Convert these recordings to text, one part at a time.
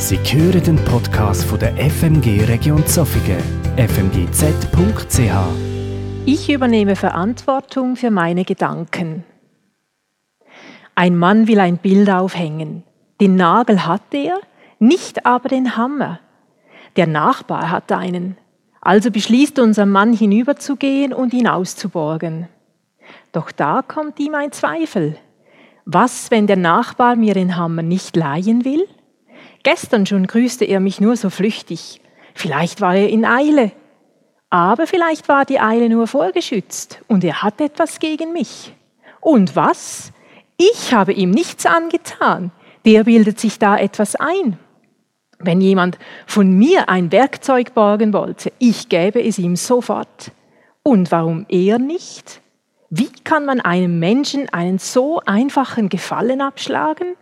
Sie hören den Podcast von der FMG Region Zofingen, fmgz.ch. Ich übernehme Verantwortung für meine Gedanken. Ein Mann will ein Bild aufhängen. Den Nagel hat er, nicht aber den Hammer. Der Nachbar hat einen. Also beschließt unser Mann hinüberzugehen und ihn auszuborgen. Doch da kommt ihm ein Zweifel. Was, wenn der Nachbar mir den Hammer nicht leihen will? Gestern schon grüßte er mich nur so flüchtig. Vielleicht war er in Eile. Aber vielleicht war die Eile nur vorgeschützt und er hat etwas gegen mich. Und was? Ich habe ihm nichts angetan. Der bildet sich da etwas ein. Wenn jemand von mir ein Werkzeug borgen wollte, ich gäbe es ihm sofort. Und warum er nicht? Wie kann man einem Menschen einen so einfachen Gefallen abschlagen?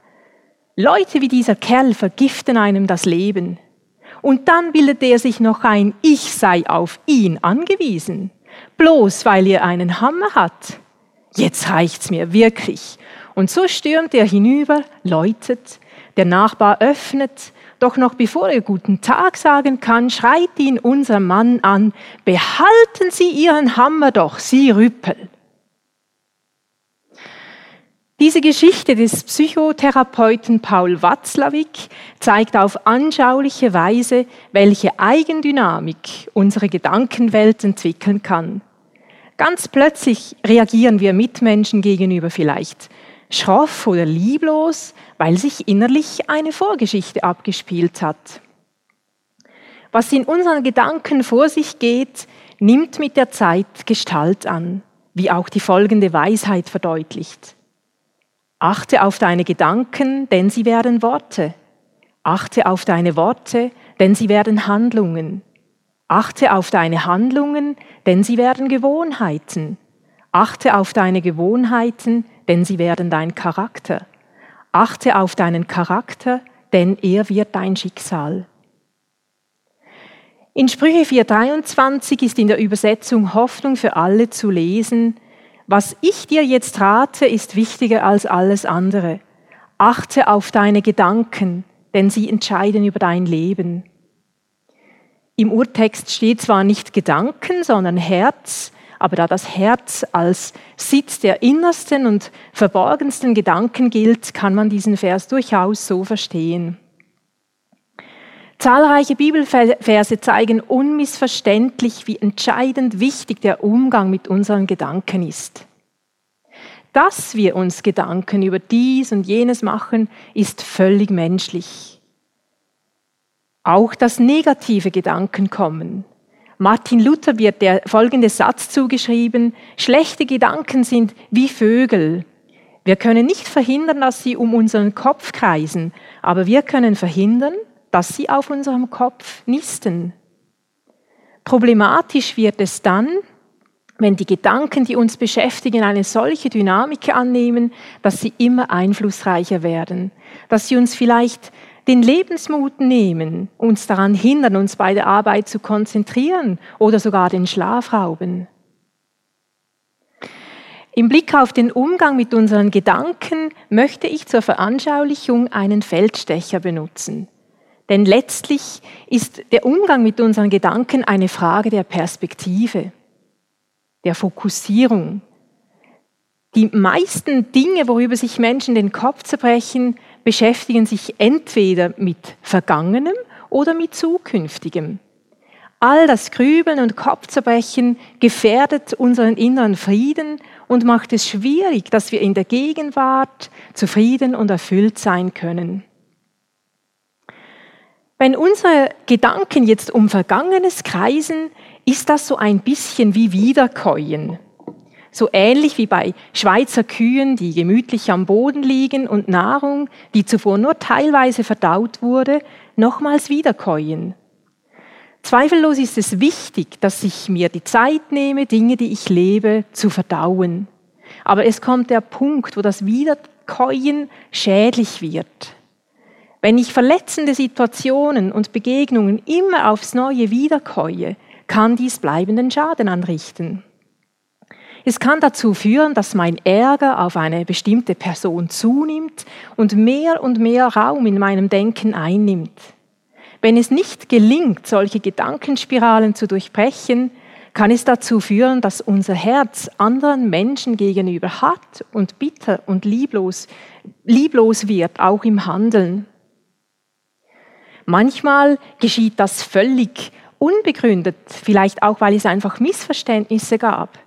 Leute wie dieser Kerl vergiften einem das Leben. Und dann bildet er sich noch ein, ich sei auf ihn angewiesen, bloß weil er einen Hammer hat. Jetzt reicht's mir wirklich. Und so stürmt er hinüber, läutet, der Nachbar öffnet, doch noch bevor er guten Tag sagen kann, schreit ihn unser Mann an, behalten Sie Ihren Hammer doch, Sie Rüppel. Diese Geschichte des Psychotherapeuten Paul Watzlawick zeigt auf anschauliche Weise, welche Eigendynamik unsere Gedankenwelt entwickeln kann. Ganz plötzlich reagieren wir Mitmenschen gegenüber vielleicht schroff oder lieblos, weil sich innerlich eine Vorgeschichte abgespielt hat. Was in unseren Gedanken vor sich geht, nimmt mit der Zeit Gestalt an, wie auch die folgende Weisheit verdeutlicht. Achte auf deine Gedanken, denn sie werden Worte. Achte auf deine Worte, denn sie werden Handlungen. Achte auf deine Handlungen, denn sie werden Gewohnheiten. Achte auf deine Gewohnheiten, denn sie werden dein Charakter. Achte auf deinen Charakter, denn er wird dein Schicksal. In Sprüche 4.23 ist in der Übersetzung Hoffnung für alle zu lesen, was ich dir jetzt rate, ist wichtiger als alles andere. Achte auf deine Gedanken, denn sie entscheiden über dein Leben. Im Urtext steht zwar nicht Gedanken, sondern Herz, aber da das Herz als Sitz der innersten und verborgensten Gedanken gilt, kann man diesen Vers durchaus so verstehen. Zahlreiche Bibelverse zeigen unmissverständlich, wie entscheidend wichtig der Umgang mit unseren Gedanken ist. Dass wir uns Gedanken über dies und jenes machen, ist völlig menschlich. Auch dass negative Gedanken kommen. Martin Luther wird der folgende Satz zugeschrieben, schlechte Gedanken sind wie Vögel. Wir können nicht verhindern, dass sie um unseren Kopf kreisen, aber wir können verhindern, dass sie auf unserem Kopf nisten. Problematisch wird es dann, wenn die Gedanken, die uns beschäftigen, eine solche Dynamik annehmen, dass sie immer einflussreicher werden, dass sie uns vielleicht den Lebensmut nehmen, uns daran hindern, uns bei der Arbeit zu konzentrieren oder sogar den Schlaf rauben. Im Blick auf den Umgang mit unseren Gedanken möchte ich zur Veranschaulichung einen Feldstecher benutzen. Denn letztlich ist der Umgang mit unseren Gedanken eine Frage der Perspektive, der Fokussierung. Die meisten Dinge, worüber sich Menschen den Kopf zerbrechen, beschäftigen sich entweder mit Vergangenem oder mit Zukünftigem. All das Grübeln und Kopfzerbrechen gefährdet unseren inneren Frieden und macht es schwierig, dass wir in der Gegenwart zufrieden und erfüllt sein können. Wenn unsere Gedanken jetzt um Vergangenes kreisen, ist das so ein bisschen wie Wiederkäuen. So ähnlich wie bei Schweizer Kühen, die gemütlich am Boden liegen und Nahrung, die zuvor nur teilweise verdaut wurde, nochmals wiederkäuen. Zweifellos ist es wichtig, dass ich mir die Zeit nehme, Dinge, die ich lebe, zu verdauen. Aber es kommt der Punkt, wo das Wiederkäuen schädlich wird. Wenn ich verletzende Situationen und Begegnungen immer aufs Neue wiederkäue, kann dies bleibenden Schaden anrichten. Es kann dazu führen, dass mein Ärger auf eine bestimmte Person zunimmt und mehr und mehr Raum in meinem Denken einnimmt. Wenn es nicht gelingt, solche Gedankenspiralen zu durchbrechen, kann es dazu führen, dass unser Herz anderen Menschen gegenüber hart und bitter und lieblos, lieblos wird, auch im Handeln. Manchmal geschieht das völlig unbegründet, vielleicht auch, weil es einfach Missverständnisse gab.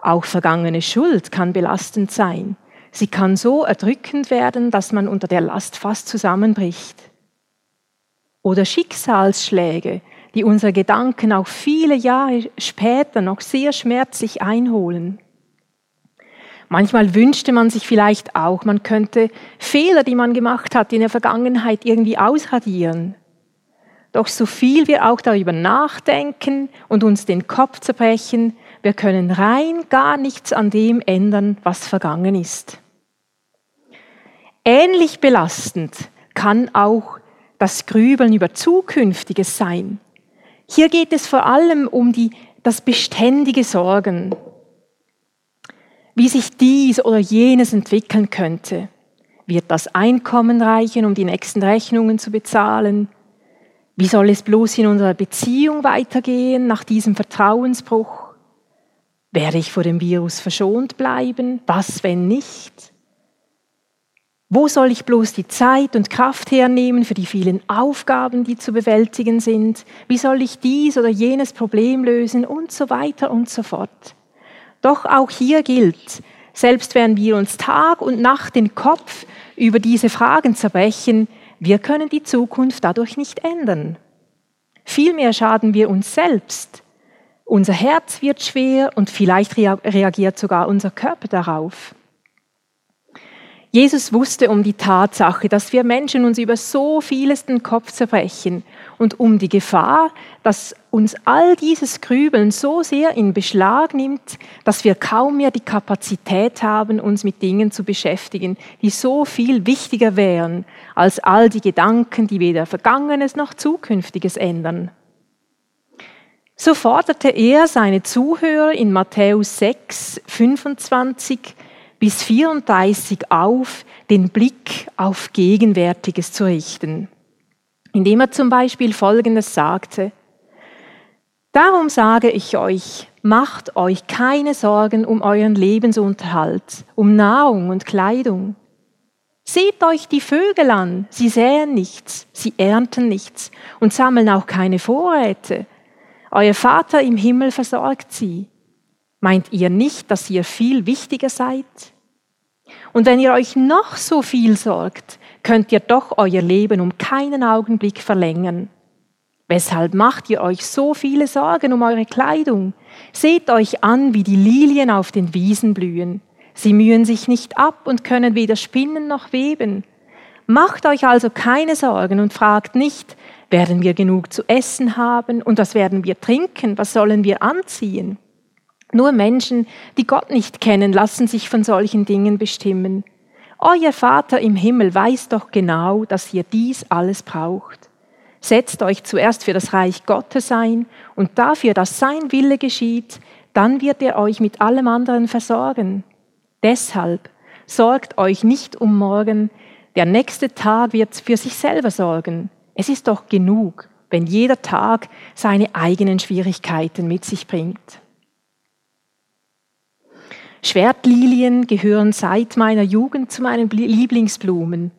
Auch vergangene Schuld kann belastend sein. Sie kann so erdrückend werden, dass man unter der Last fast zusammenbricht. Oder Schicksalsschläge, die unsere Gedanken auch viele Jahre später noch sehr schmerzlich einholen. Manchmal wünschte man sich vielleicht auch, man könnte Fehler, die man gemacht hat in der Vergangenheit, irgendwie ausradieren. Doch so viel wir auch darüber nachdenken und uns den Kopf zerbrechen, wir können rein gar nichts an dem ändern, was vergangen ist. Ähnlich belastend kann auch das Grübeln über Zukünftiges sein. Hier geht es vor allem um die, das beständige Sorgen, wie sich dies oder jenes entwickeln könnte. Wird das Einkommen reichen, um die nächsten Rechnungen zu bezahlen? Wie soll es bloß in unserer Beziehung weitergehen nach diesem Vertrauensbruch? Werde ich vor dem Virus verschont bleiben? Was, wenn nicht? Wo soll ich bloß die Zeit und Kraft hernehmen für die vielen Aufgaben, die zu bewältigen sind? Wie soll ich dies oder jenes Problem lösen? Und so weiter und so fort. Doch auch hier gilt, selbst wenn wir uns Tag und Nacht den Kopf über diese Fragen zerbrechen, wir können die Zukunft dadurch nicht ändern. Vielmehr schaden wir uns selbst. Unser Herz wird schwer und vielleicht reagiert sogar unser Körper darauf. Jesus wusste um die Tatsache, dass wir Menschen uns über so vieles den Kopf zerbrechen und um die Gefahr, dass uns all dieses Grübeln so sehr in Beschlag nimmt, dass wir kaum mehr die Kapazität haben, uns mit Dingen zu beschäftigen, die so viel wichtiger wären als all die Gedanken, die weder Vergangenes noch Zukünftiges ändern. So forderte er seine Zuhörer in Matthäus 6, 25 bis 34 auf, den Blick auf Gegenwärtiges zu richten, indem er zum Beispiel Folgendes sagte. Darum sage ich euch, macht euch keine Sorgen um euren Lebensunterhalt, um Nahrung und Kleidung. Seht euch die Vögel an, sie säen nichts, sie ernten nichts und sammeln auch keine Vorräte. Euer Vater im Himmel versorgt sie. Meint ihr nicht, dass ihr viel wichtiger seid? Und wenn ihr euch noch so viel sorgt, könnt ihr doch euer Leben um keinen Augenblick verlängern. Weshalb macht ihr euch so viele Sorgen um eure Kleidung? Seht euch an, wie die Lilien auf den Wiesen blühen. Sie mühen sich nicht ab und können weder spinnen noch weben. Macht euch also keine Sorgen und fragt nicht, werden wir genug zu essen haben und was werden wir trinken, was sollen wir anziehen? Nur Menschen, die Gott nicht kennen, lassen sich von solchen Dingen bestimmen. Euer Vater im Himmel weiß doch genau, dass ihr dies alles braucht. Setzt euch zuerst für das Reich Gottes ein und dafür, dass sein Wille geschieht, dann wird er euch mit allem anderen versorgen. Deshalb sorgt euch nicht um morgen, der nächste Tag wird für sich selber sorgen. Es ist doch genug, wenn jeder Tag seine eigenen Schwierigkeiten mit sich bringt. Schwertlilien gehören seit meiner Jugend zu meinen Lieblingsblumen.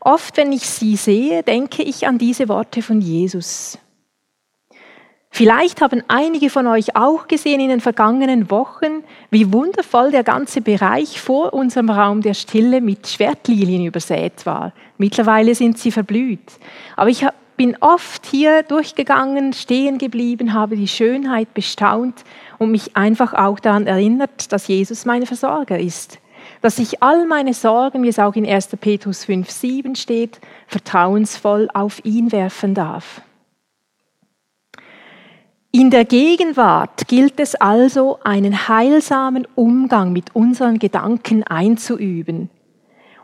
Oft, wenn ich sie sehe, denke ich an diese Worte von Jesus. Vielleicht haben einige von euch auch gesehen in den vergangenen Wochen, wie wundervoll der ganze Bereich vor unserem Raum der Stille mit Schwertlilien übersät war. Mittlerweile sind sie verblüht. Aber ich bin oft hier durchgegangen, stehen geblieben, habe die Schönheit bestaunt und mich einfach auch daran erinnert, dass Jesus mein Versorger ist. Dass ich all meine Sorgen, wie es auch in 1. Petrus 5, 7 steht, vertrauensvoll auf ihn werfen darf. In der Gegenwart gilt es also, einen heilsamen Umgang mit unseren Gedanken einzuüben.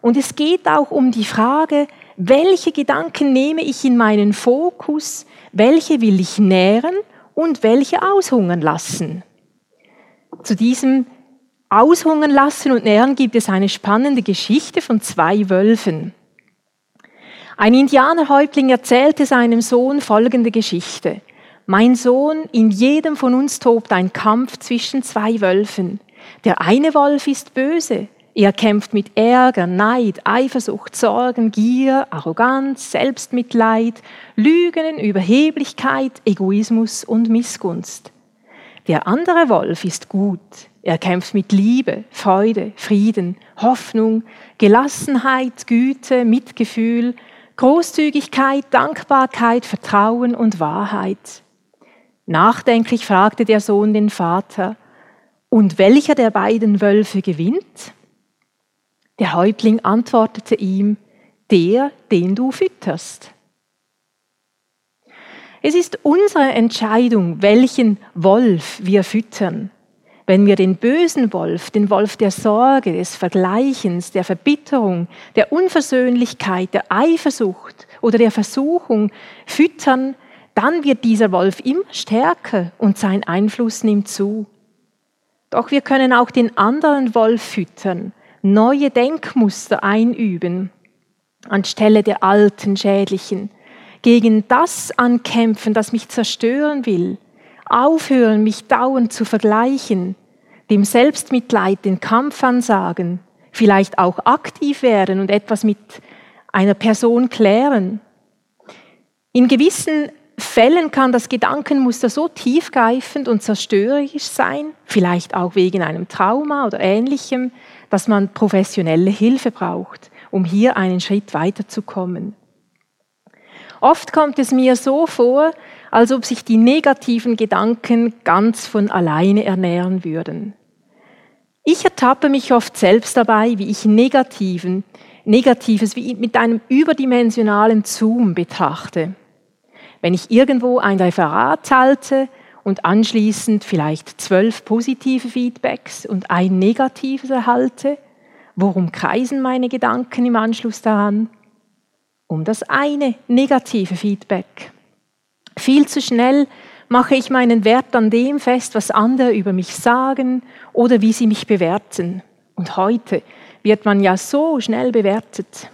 Und es geht auch um die Frage, welche Gedanken nehme ich in meinen Fokus, welche will ich nähren und welche aushungern lassen. Zu diesem Aushungern lassen und nähren gibt es eine spannende Geschichte von zwei Wölfen. Ein Indianerhäuptling erzählte seinem Sohn folgende Geschichte. Mein Sohn, in jedem von uns tobt ein Kampf zwischen zwei Wölfen. Der eine Wolf ist böse, er kämpft mit Ärger, Neid, Eifersucht, Sorgen, Gier, Arroganz, Selbstmitleid, Lügen, Überheblichkeit, Egoismus und Missgunst. Der andere Wolf ist gut. Er kämpft mit Liebe, Freude, Frieden, Hoffnung, Gelassenheit, Güte, Mitgefühl, Großzügigkeit, Dankbarkeit, Vertrauen und Wahrheit. Nachdenklich fragte der Sohn den Vater, und welcher der beiden Wölfe gewinnt? Der Häuptling antwortete ihm, der, den du fütterst. Es ist unsere Entscheidung, welchen Wolf wir füttern. Wenn wir den bösen Wolf, den Wolf der Sorge, des Vergleichens, der Verbitterung, der Unversöhnlichkeit, der Eifersucht oder der Versuchung füttern, dann wird dieser Wolf immer stärker und sein Einfluss nimmt zu. Doch wir können auch den anderen Wolf füttern, neue Denkmuster einüben, anstelle der alten, schädlichen, gegen das ankämpfen, das mich zerstören will, aufhören, mich dauernd zu vergleichen, dem Selbstmitleid den Kampf ansagen, vielleicht auch aktiv werden und etwas mit einer Person klären. In gewissen Fällen kann das Gedankenmuster so tiefgreifend und zerstörerisch sein, vielleicht auch wegen einem Trauma oder ähnlichem, dass man professionelle Hilfe braucht, um hier einen Schritt weiterzukommen. Oft kommt es mir so vor, als ob sich die negativen Gedanken ganz von alleine ernähren würden. Ich ertappe mich oft selbst dabei, wie ich negativen, Negatives wie mit einem überdimensionalen Zoom betrachte. Wenn ich irgendwo ein Referat halte und anschließend vielleicht zwölf positive Feedbacks und ein negatives erhalte, worum kreisen meine Gedanken im Anschluss daran? Um das eine negative Feedback. Viel zu schnell mache ich meinen Wert an dem fest, was andere über mich sagen oder wie sie mich bewerten. Und heute wird man ja so schnell bewertet.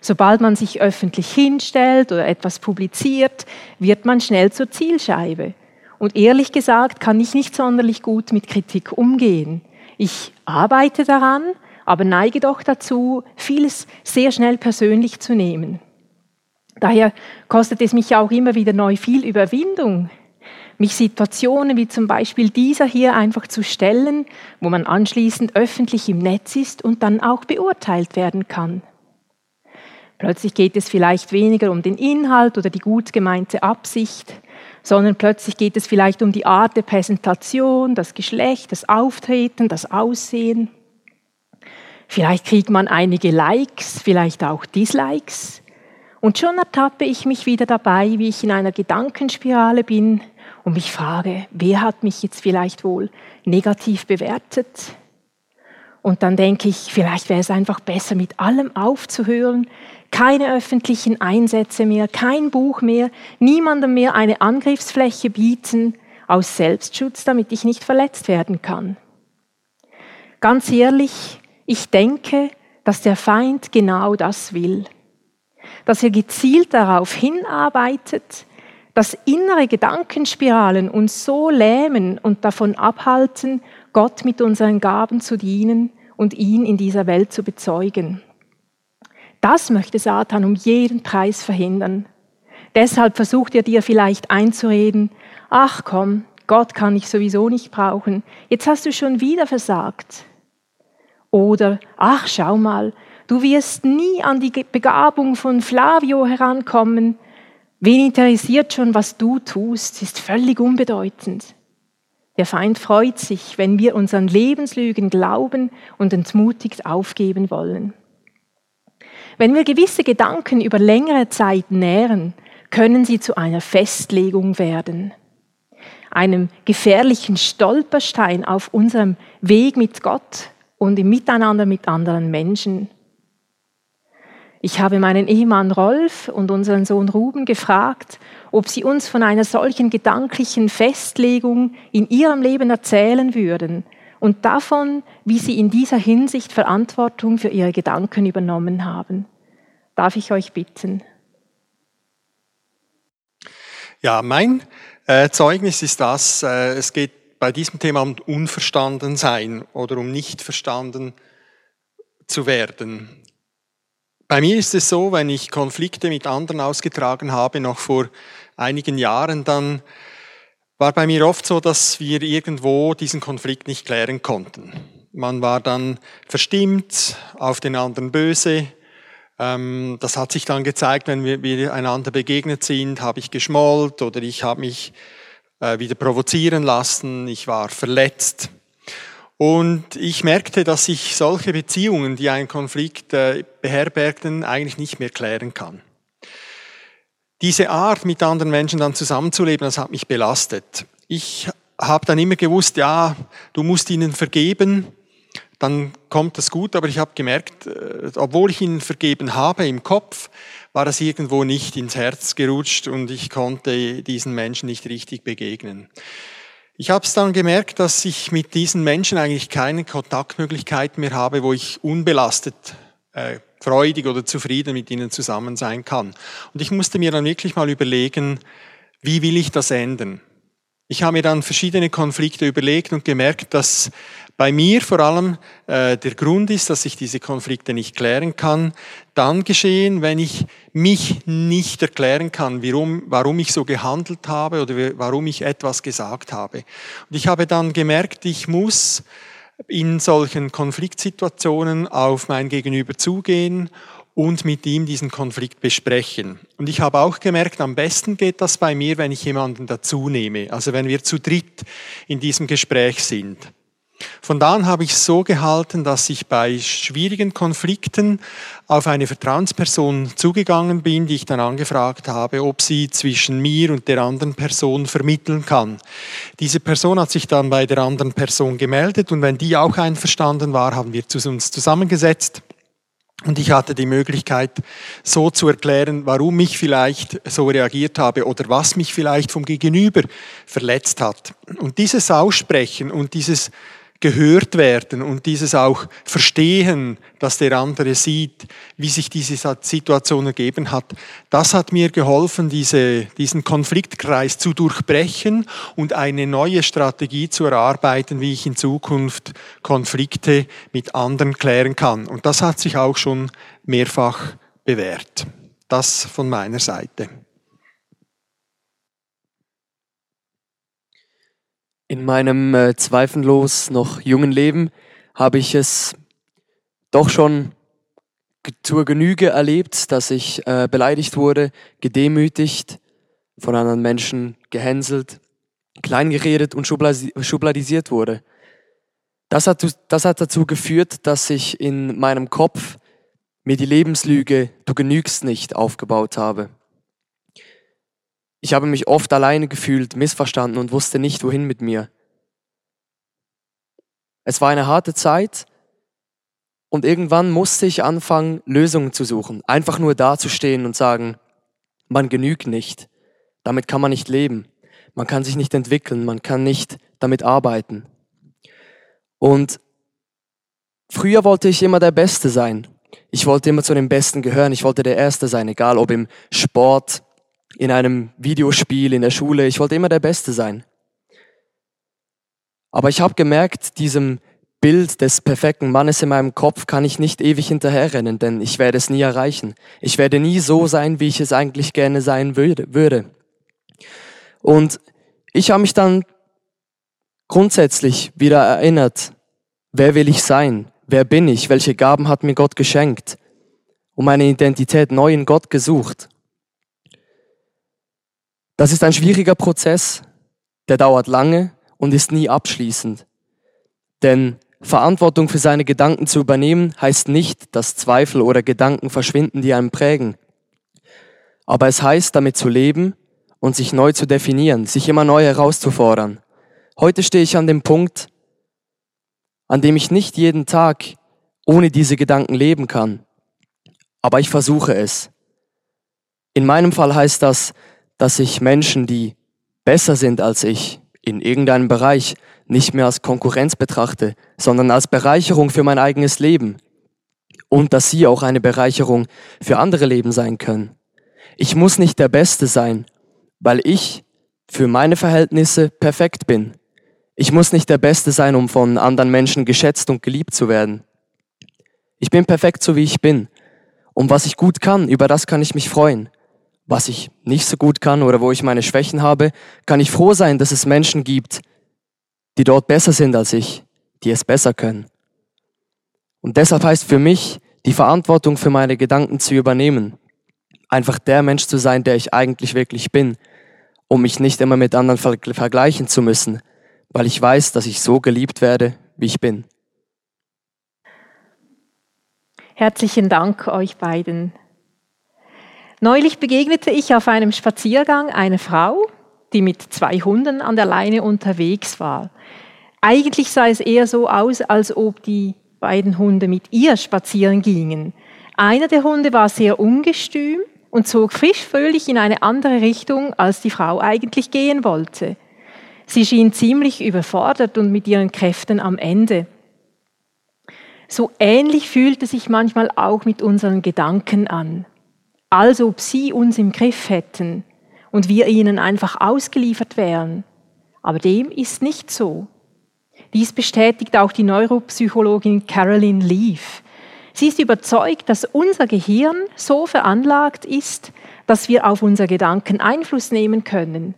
Sobald man sich öffentlich hinstellt oder etwas publiziert, wird man schnell zur Zielscheibe. Und ehrlich gesagt kann ich nicht sonderlich gut mit Kritik umgehen. Ich arbeite daran, aber neige doch dazu, vieles sehr schnell persönlich zu nehmen. Daher kostet es mich auch immer wieder neu viel Überwindung, mich Situationen wie zum Beispiel dieser hier einfach zu stellen, wo man anschließend öffentlich im Netz ist und dann auch beurteilt werden kann. Plötzlich geht es vielleicht weniger um den Inhalt oder die gut gemeinte Absicht, sondern plötzlich geht es vielleicht um die Art der Präsentation, das Geschlecht, das Auftreten, das Aussehen. Vielleicht kriegt man einige Likes, vielleicht auch Dislikes. Und schon ertappe ich mich wieder dabei, wie ich in einer Gedankenspirale bin und mich frage, wer hat mich jetzt vielleicht wohl negativ bewertet? Und dann denke ich, vielleicht wäre es einfach besser, mit allem aufzuhören, keine öffentlichen Einsätze mehr, kein Buch mehr, niemandem mehr eine Angriffsfläche bieten, aus Selbstschutz, damit ich nicht verletzt werden kann. Ganz ehrlich, ich denke, dass der Feind genau das will, dass er gezielt darauf hinarbeitet, dass innere Gedankenspiralen uns so lähmen und davon abhalten, Gott mit unseren Gaben zu dienen und ihn in dieser Welt zu bezeugen. Das möchte Satan um jeden Preis verhindern. Deshalb versucht er dir vielleicht einzureden, ach komm, Gott kann ich sowieso nicht brauchen, jetzt hast du schon wieder versagt. Oder, ach schau mal, du wirst nie an die Begabung von Flavio herankommen, wen interessiert schon, was du tust, ist völlig unbedeutend. Der Feind freut sich, wenn wir unseren Lebenslügen glauben und entmutigt aufgeben wollen. Wenn wir gewisse Gedanken über längere Zeit nähren, können sie zu einer Festlegung werden, einem gefährlichen Stolperstein auf unserem Weg mit Gott und im Miteinander mit anderen Menschen. Ich habe meinen Ehemann Rolf und unseren Sohn Ruben gefragt, ob sie uns von einer solchen gedanklichen Festlegung in ihrem Leben erzählen würden und davon, wie sie in dieser Hinsicht Verantwortung für ihre Gedanken übernommen haben. Darf ich euch bitten? Ja, mein äh, Zeugnis ist das, äh, es geht bei diesem Thema um Unverstandensein oder um nicht verstanden zu werden. Bei mir ist es so, wenn ich Konflikte mit anderen ausgetragen habe, noch vor einigen Jahren, dann war bei mir oft so, dass wir irgendwo diesen Konflikt nicht klären konnten. Man war dann verstimmt, auf den anderen böse. Ähm, das hat sich dann gezeigt, wenn wir einander begegnet sind, habe ich geschmollt oder ich habe mich äh, wieder provozieren lassen, ich war verletzt. Und ich merkte, dass ich solche Beziehungen, die einen Konflikt äh, beherbergten, eigentlich nicht mehr klären kann. Diese Art, mit anderen Menschen dann zusammenzuleben, das hat mich belastet. Ich habe dann immer gewusst, ja, du musst ihnen vergeben, dann kommt das gut, aber ich habe gemerkt, äh, obwohl ich ihnen vergeben habe im Kopf, war das irgendwo nicht ins Herz gerutscht und ich konnte diesen Menschen nicht richtig begegnen. Ich habe es dann gemerkt, dass ich mit diesen Menschen eigentlich keine Kontaktmöglichkeiten mehr habe, wo ich unbelastet, äh, freudig oder zufrieden mit ihnen zusammen sein kann. Und ich musste mir dann wirklich mal überlegen, wie will ich das ändern? Ich habe mir dann verschiedene Konflikte überlegt und gemerkt, dass bei mir vor allem äh, der Grund ist, dass ich diese Konflikte nicht klären kann, dann geschehen, wenn ich mich nicht erklären kann, warum, warum ich so gehandelt habe oder warum ich etwas gesagt habe. Und ich habe dann gemerkt, ich muss in solchen Konfliktsituationen auf mein Gegenüber zugehen und mit ihm diesen Konflikt besprechen. Und ich habe auch gemerkt, am besten geht das bei mir, wenn ich jemanden dazu nehme, also wenn wir zu dritt in diesem Gespräch sind. Von da an habe ich so gehalten, dass ich bei schwierigen Konflikten auf eine Vertrauensperson zugegangen bin, die ich dann angefragt habe, ob sie zwischen mir und der anderen Person vermitteln kann. Diese Person hat sich dann bei der anderen Person gemeldet und wenn die auch einverstanden war, haben wir uns zusammengesetzt und ich hatte die Möglichkeit, so zu erklären, warum ich vielleicht so reagiert habe oder was mich vielleicht vom Gegenüber verletzt hat. Und dieses Aussprechen und dieses gehört werden und dieses auch verstehen, dass der andere sieht, wie sich diese Situation ergeben hat, das hat mir geholfen, diese, diesen Konfliktkreis zu durchbrechen und eine neue Strategie zu erarbeiten, wie ich in Zukunft Konflikte mit anderen klären kann. Und das hat sich auch schon mehrfach bewährt. Das von meiner Seite. In meinem äh, zweifellos noch jungen Leben habe ich es doch schon zur Genüge erlebt, dass ich äh, beleidigt wurde, gedemütigt, von anderen Menschen gehänselt, kleingeredet und schubladisiert wurde. Das hat, das hat dazu geführt, dass ich in meinem Kopf mir die Lebenslüge Du genügst nicht aufgebaut habe. Ich habe mich oft alleine gefühlt, missverstanden und wusste nicht, wohin mit mir. Es war eine harte Zeit und irgendwann musste ich anfangen, Lösungen zu suchen. Einfach nur dazustehen und sagen, man genügt nicht. Damit kann man nicht leben. Man kann sich nicht entwickeln. Man kann nicht damit arbeiten. Und früher wollte ich immer der Beste sein. Ich wollte immer zu den Besten gehören. Ich wollte der Erste sein, egal ob im Sport, in einem Videospiel, in der Schule. Ich wollte immer der Beste sein. Aber ich habe gemerkt, diesem Bild des perfekten Mannes in meinem Kopf kann ich nicht ewig hinterherrennen, denn ich werde es nie erreichen. Ich werde nie so sein, wie ich es eigentlich gerne sein würde. Und ich habe mich dann grundsätzlich wieder erinnert, wer will ich sein? Wer bin ich? Welche Gaben hat mir Gott geschenkt? Und meine Identität neu in Gott gesucht. Das ist ein schwieriger Prozess, der dauert lange und ist nie abschließend. Denn Verantwortung für seine Gedanken zu übernehmen heißt nicht, dass Zweifel oder Gedanken verschwinden, die einem prägen. Aber es heißt, damit zu leben und sich neu zu definieren, sich immer neu herauszufordern. Heute stehe ich an dem Punkt, an dem ich nicht jeden Tag ohne diese Gedanken leben kann. aber ich versuche es. In meinem Fall heißt das, dass ich Menschen, die besser sind als ich in irgendeinem Bereich, nicht mehr als Konkurrenz betrachte, sondern als Bereicherung für mein eigenes Leben. Und dass sie auch eine Bereicherung für andere Leben sein können. Ich muss nicht der Beste sein, weil ich für meine Verhältnisse perfekt bin. Ich muss nicht der Beste sein, um von anderen Menschen geschätzt und geliebt zu werden. Ich bin perfekt so, wie ich bin. Und was ich gut kann, über das kann ich mich freuen. Was ich nicht so gut kann oder wo ich meine Schwächen habe, kann ich froh sein, dass es Menschen gibt, die dort besser sind als ich, die es besser können. Und deshalb heißt für mich, die Verantwortung für meine Gedanken zu übernehmen, einfach der Mensch zu sein, der ich eigentlich wirklich bin, um mich nicht immer mit anderen vergleichen zu müssen, weil ich weiß, dass ich so geliebt werde, wie ich bin. Herzlichen Dank euch beiden. Neulich begegnete ich auf einem Spaziergang eine Frau, die mit zwei Hunden an der Leine unterwegs war. Eigentlich sah es eher so aus, als ob die beiden Hunde mit ihr spazieren gingen. Einer der Hunde war sehr ungestüm und zog frisch fröhlich in eine andere Richtung, als die Frau eigentlich gehen wollte. Sie schien ziemlich überfordert und mit ihren Kräften am Ende. So ähnlich fühlte sich manchmal auch mit unseren Gedanken an, als ob sie uns im Griff hätten und wir ihnen einfach ausgeliefert wären. Aber dem ist nicht so. Dies bestätigt auch die Neuropsychologin Carolyn Leaf. Sie ist überzeugt, dass unser Gehirn so veranlagt ist, dass wir auf unsere Gedanken Einfluss nehmen können.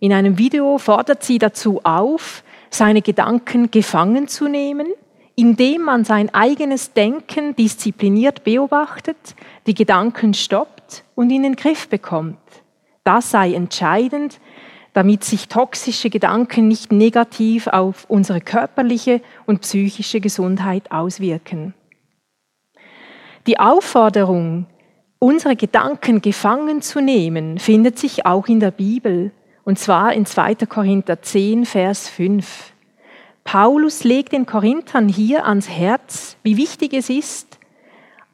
In einem Video fordert sie dazu auf, seine Gedanken gefangen zu nehmen, indem man sein eigenes Denken diszipliniert beobachtet, die Gedanken stoppt und in den Griff bekommt. Das sei entscheidend, damit sich toxische Gedanken nicht negativ auf unsere körperliche und psychische Gesundheit auswirken. Die Aufforderung, unsere Gedanken gefangen zu nehmen, findet sich auch in der Bibel, und zwar in 2. Korinther 10, Vers 5. Paulus legt den Korinthern hier ans Herz, wie wichtig es ist,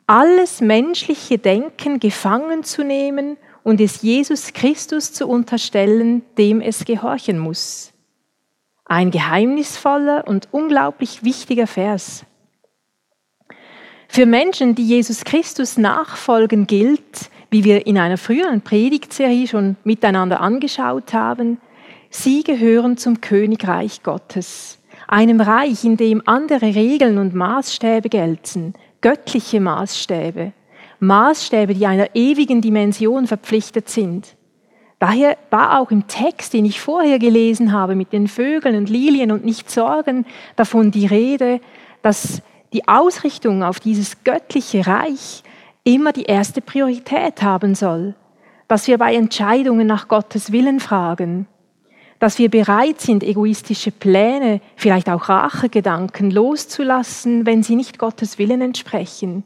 alles menschliche Denken gefangen zu nehmen und es Jesus Christus zu unterstellen, dem es gehorchen muss. Ein geheimnisvoller und unglaublich wichtiger Vers. Für Menschen, die Jesus Christus nachfolgen, gilt, wie wir in einer früheren Predigtserie schon miteinander angeschaut haben, sie gehören zum Königreich Gottes, einem Reich, in dem andere Regeln und Maßstäbe gelten, göttliche Maßstäbe. Maßstäbe, die einer ewigen Dimension verpflichtet sind. Daher war auch im Text, den ich vorher gelesen habe, mit den Vögeln und Lilien und nicht Sorgen, davon die Rede, dass die Ausrichtung auf dieses göttliche Reich immer die erste Priorität haben soll, dass wir bei Entscheidungen nach Gottes Willen fragen, dass wir bereit sind, egoistische Pläne, vielleicht auch Rachegedanken loszulassen, wenn sie nicht Gottes Willen entsprechen.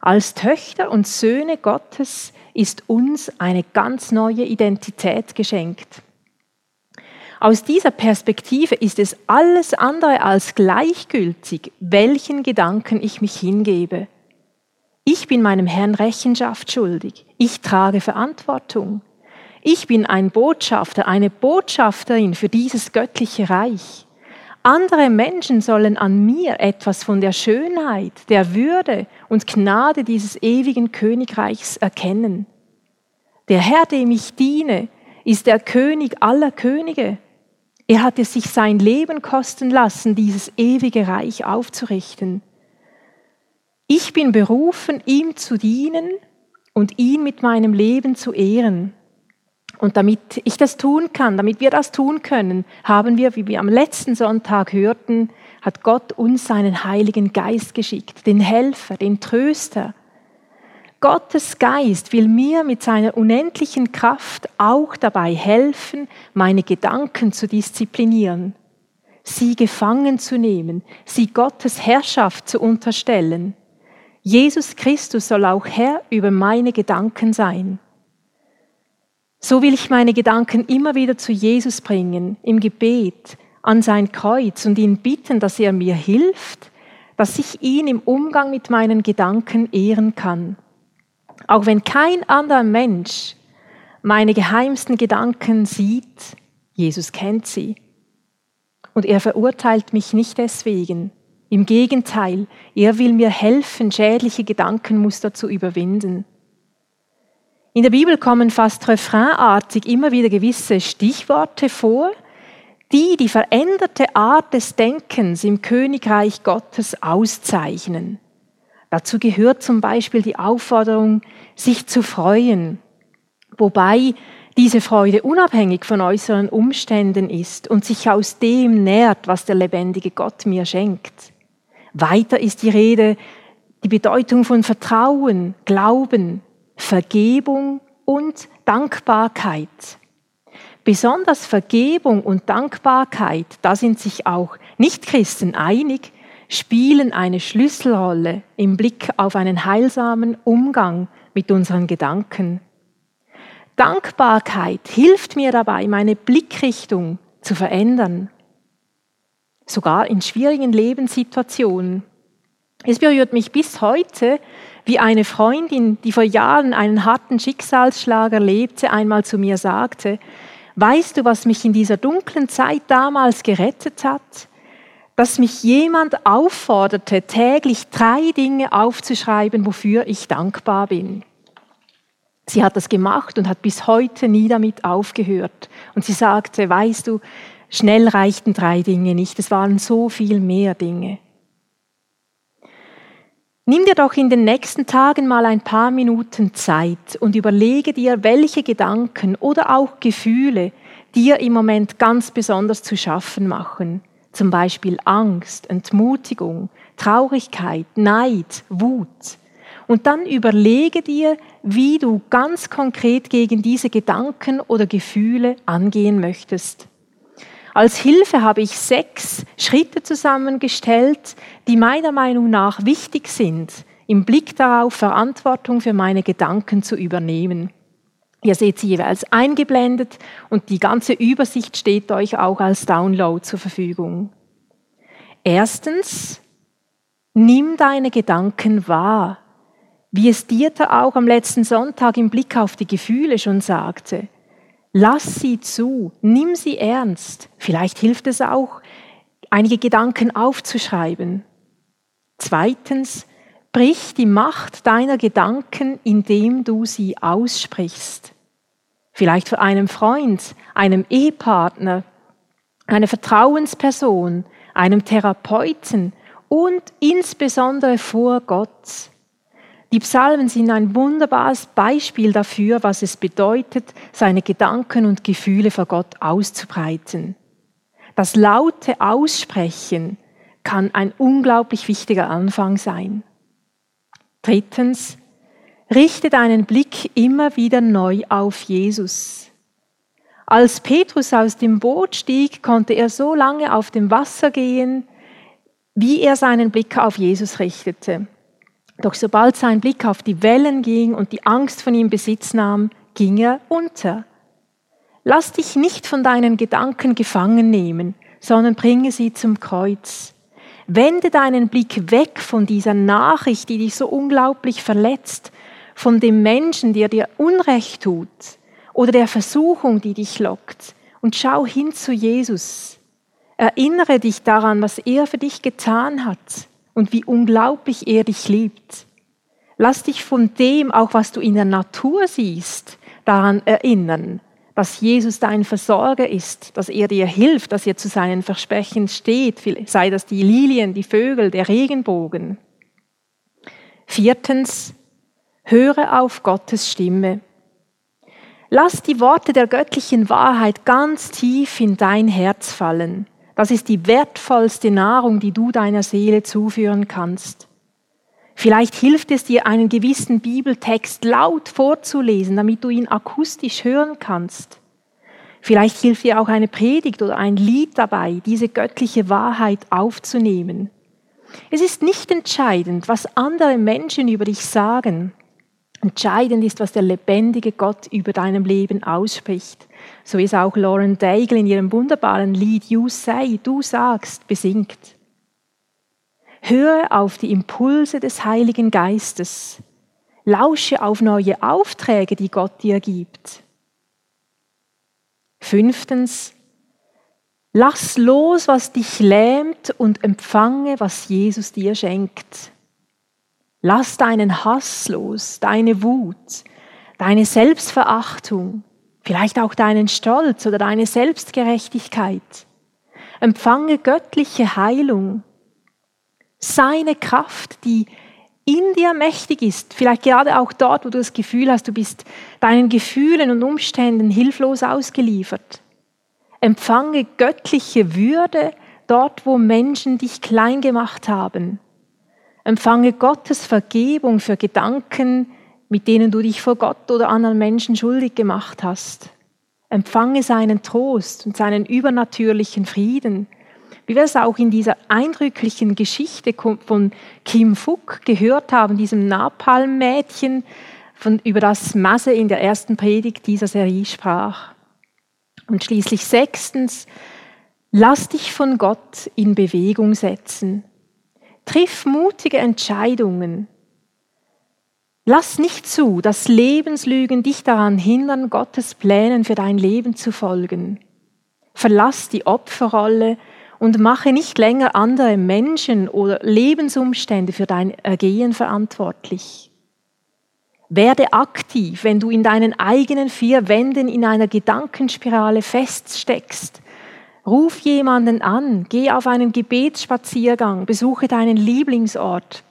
Als Töchter und Söhne Gottes ist uns eine ganz neue Identität geschenkt. Aus dieser Perspektive ist es alles andere als gleichgültig, welchen Gedanken ich mich hingebe. Ich bin meinem Herrn Rechenschaft schuldig. Ich trage Verantwortung. Ich bin ein Botschafter, eine Botschafterin für dieses göttliche Reich. Andere Menschen sollen an mir etwas von der Schönheit, der Würde und Gnade dieses ewigen Königreichs erkennen. Der Herr, dem ich diene, ist der König aller Könige. Er hat es sich sein Leben kosten lassen, dieses ewige Reich aufzurichten. Ich bin berufen, ihm zu dienen und ihn mit meinem Leben zu ehren. Und damit ich das tun kann, damit wir das tun können, haben wir, wie wir am letzten Sonntag hörten, hat Gott uns seinen Heiligen Geist geschickt, den Helfer, den Tröster. Gottes Geist will mir mit seiner unendlichen Kraft auch dabei helfen, meine Gedanken zu disziplinieren, sie gefangen zu nehmen, sie Gottes Herrschaft zu unterstellen. Jesus Christus soll auch Herr über meine Gedanken sein. So will ich meine Gedanken immer wieder zu Jesus bringen, im Gebet, an sein Kreuz und ihn bitten, dass er mir hilft, dass ich ihn im Umgang mit meinen Gedanken ehren kann. Auch wenn kein anderer Mensch meine geheimsten Gedanken sieht, Jesus kennt sie. Und er verurteilt mich nicht deswegen. Im Gegenteil, er will mir helfen, schädliche Gedankenmuster zu überwinden. In der Bibel kommen fast refrainartig immer wieder gewisse Stichworte vor, die die veränderte Art des Denkens im Königreich Gottes auszeichnen. Dazu gehört zum Beispiel die Aufforderung, sich zu freuen, wobei diese Freude unabhängig von äußeren Umständen ist und sich aus dem nährt, was der lebendige Gott mir schenkt. Weiter ist die Rede die Bedeutung von Vertrauen, Glauben, Vergebung und Dankbarkeit. Besonders Vergebung und Dankbarkeit, da sind sich auch Nichtchristen einig, spielen eine Schlüsselrolle im Blick auf einen heilsamen Umgang mit unseren Gedanken. Dankbarkeit hilft mir dabei, meine Blickrichtung zu verändern, sogar in schwierigen Lebenssituationen. Es berührt mich bis heute, wie eine Freundin, die vor Jahren einen harten Schicksalsschlag erlebte, einmal zu mir sagte, weißt du, was mich in dieser dunklen Zeit damals gerettet hat? Dass mich jemand aufforderte, täglich drei Dinge aufzuschreiben, wofür ich dankbar bin. Sie hat das gemacht und hat bis heute nie damit aufgehört. Und sie sagte, weißt du, schnell reichten drei Dinge nicht, es waren so viel mehr Dinge. Nimm dir doch in den nächsten Tagen mal ein paar Minuten Zeit und überlege dir, welche Gedanken oder auch Gefühle dir im Moment ganz besonders zu schaffen machen. Zum Beispiel Angst, Entmutigung, Traurigkeit, Neid, Wut. Und dann überlege dir, wie du ganz konkret gegen diese Gedanken oder Gefühle angehen möchtest. Als Hilfe habe ich sechs Schritte zusammengestellt, die meiner Meinung nach wichtig sind, im Blick darauf, Verantwortung für meine Gedanken zu übernehmen. Ihr seht sie jeweils eingeblendet und die ganze Übersicht steht euch auch als Download zur Verfügung. Erstens, nimm deine Gedanken wahr, wie es Dieter auch am letzten Sonntag im Blick auf die Gefühle schon sagte. Lass sie zu, nimm sie ernst. Vielleicht hilft es auch, einige Gedanken aufzuschreiben. Zweitens, brich die Macht deiner Gedanken, indem du sie aussprichst. Vielleicht für einen Freund, einem Ehepartner, eine Vertrauensperson, einem Therapeuten und insbesondere vor Gott. Die Psalmen sind ein wunderbares Beispiel dafür, was es bedeutet, seine Gedanken und Gefühle vor Gott auszubreiten. Das laute Aussprechen kann ein unglaublich wichtiger Anfang sein. Drittens, richte deinen Blick immer wieder neu auf Jesus. Als Petrus aus dem Boot stieg, konnte er so lange auf dem Wasser gehen, wie er seinen Blick auf Jesus richtete. Doch sobald sein Blick auf die Wellen ging und die Angst von ihm Besitz nahm, ging er unter. Lass dich nicht von deinen Gedanken gefangen nehmen, sondern bringe sie zum Kreuz. Wende deinen Blick weg von dieser Nachricht, die dich so unglaublich verletzt, von dem Menschen, der dir Unrecht tut, oder der Versuchung, die dich lockt, und schau hin zu Jesus. Erinnere dich daran, was er für dich getan hat und wie unglaublich er dich liebt. Lass dich von dem, auch was du in der Natur siehst, daran erinnern, dass Jesus dein Versorger ist, dass er dir hilft, dass er zu seinen Versprechen steht, sei das die Lilien, die Vögel, der Regenbogen. Viertens, höre auf Gottes Stimme. Lass die Worte der göttlichen Wahrheit ganz tief in dein Herz fallen. Das ist die wertvollste Nahrung, die du deiner Seele zuführen kannst. Vielleicht hilft es dir, einen gewissen Bibeltext laut vorzulesen, damit du ihn akustisch hören kannst. Vielleicht hilft dir auch eine Predigt oder ein Lied dabei, diese göttliche Wahrheit aufzunehmen. Es ist nicht entscheidend, was andere Menschen über dich sagen. Entscheidend ist, was der lebendige Gott über deinem Leben ausspricht so wie es auch Lauren Daigle in ihrem wunderbaren Lied You Say, du sagst, besingt. Höre auf die Impulse des Heiligen Geistes. Lausche auf neue Aufträge, die Gott dir gibt. Fünftens, lass los, was dich lähmt und empfange, was Jesus dir schenkt. Lass deinen Hass los, deine Wut, deine Selbstverachtung, vielleicht auch deinen Stolz oder deine Selbstgerechtigkeit. Empfange göttliche Heilung, seine Kraft, die in dir mächtig ist, vielleicht gerade auch dort, wo du das Gefühl hast, du bist deinen Gefühlen und Umständen hilflos ausgeliefert. Empfange göttliche Würde dort, wo Menschen dich klein gemacht haben. Empfange Gottes Vergebung für Gedanken, mit denen du dich vor Gott oder anderen Menschen schuldig gemacht hast. Empfange seinen Trost und seinen übernatürlichen Frieden, wie wir es auch in dieser eindrücklichen Geschichte von Kim Fook gehört haben, diesem Napalm-Mädchen, über das Masse in der ersten Predigt dieser Serie sprach. Und schließlich sechstens, lass dich von Gott in Bewegung setzen. Triff mutige Entscheidungen. Lass nicht zu, dass Lebenslügen dich daran hindern, Gottes Plänen für dein Leben zu folgen. Verlass die Opferrolle und mache nicht länger andere Menschen oder Lebensumstände für dein Ergehen verantwortlich. Werde aktiv, wenn du in deinen eigenen vier Wänden in einer Gedankenspirale feststeckst. Ruf jemanden an, geh auf einen Gebetsspaziergang, besuche deinen Lieblingsort.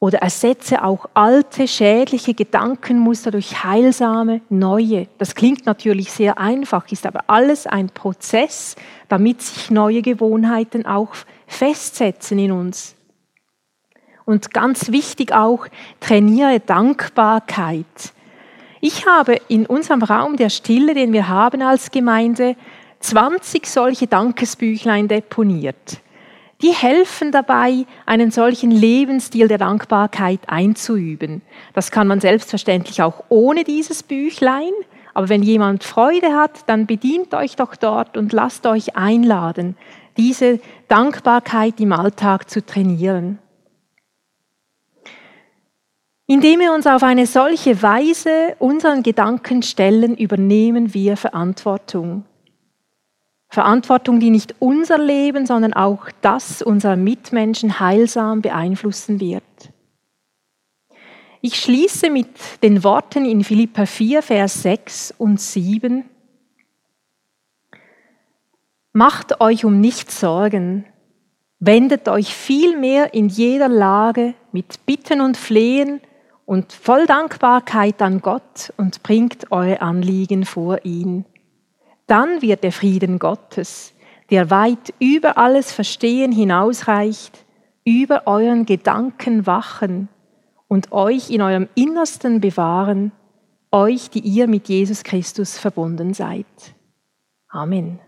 Oder ersetze auch alte, schädliche Gedankenmuster durch heilsame, neue. Das klingt natürlich sehr einfach, ist aber alles ein Prozess, damit sich neue Gewohnheiten auch festsetzen in uns. Und ganz wichtig auch, trainiere Dankbarkeit. Ich habe in unserem Raum der Stille, den wir haben als Gemeinde, 20 solche Dankesbüchlein deponiert. Die helfen dabei, einen solchen Lebensstil der Dankbarkeit einzuüben. Das kann man selbstverständlich auch ohne dieses Büchlein, aber wenn jemand Freude hat, dann bedient euch doch dort und lasst euch einladen, diese Dankbarkeit im Alltag zu trainieren. Indem wir uns auf eine solche Weise unseren Gedanken stellen, übernehmen wir Verantwortung. Verantwortung, die nicht unser Leben, sondern auch das unserer Mitmenschen heilsam beeinflussen wird. Ich schließe mit den Worten in Philippa 4, Vers 6 und 7. Macht euch um nichts Sorgen, wendet euch vielmehr in jeder Lage mit Bitten und Flehen und voll Dankbarkeit an Gott und bringt eure Anliegen vor ihn. Dann wird der Frieden Gottes, der weit über alles Verstehen hinausreicht, über euren Gedanken wachen und euch in eurem Innersten bewahren, euch, die ihr mit Jesus Christus verbunden seid. Amen.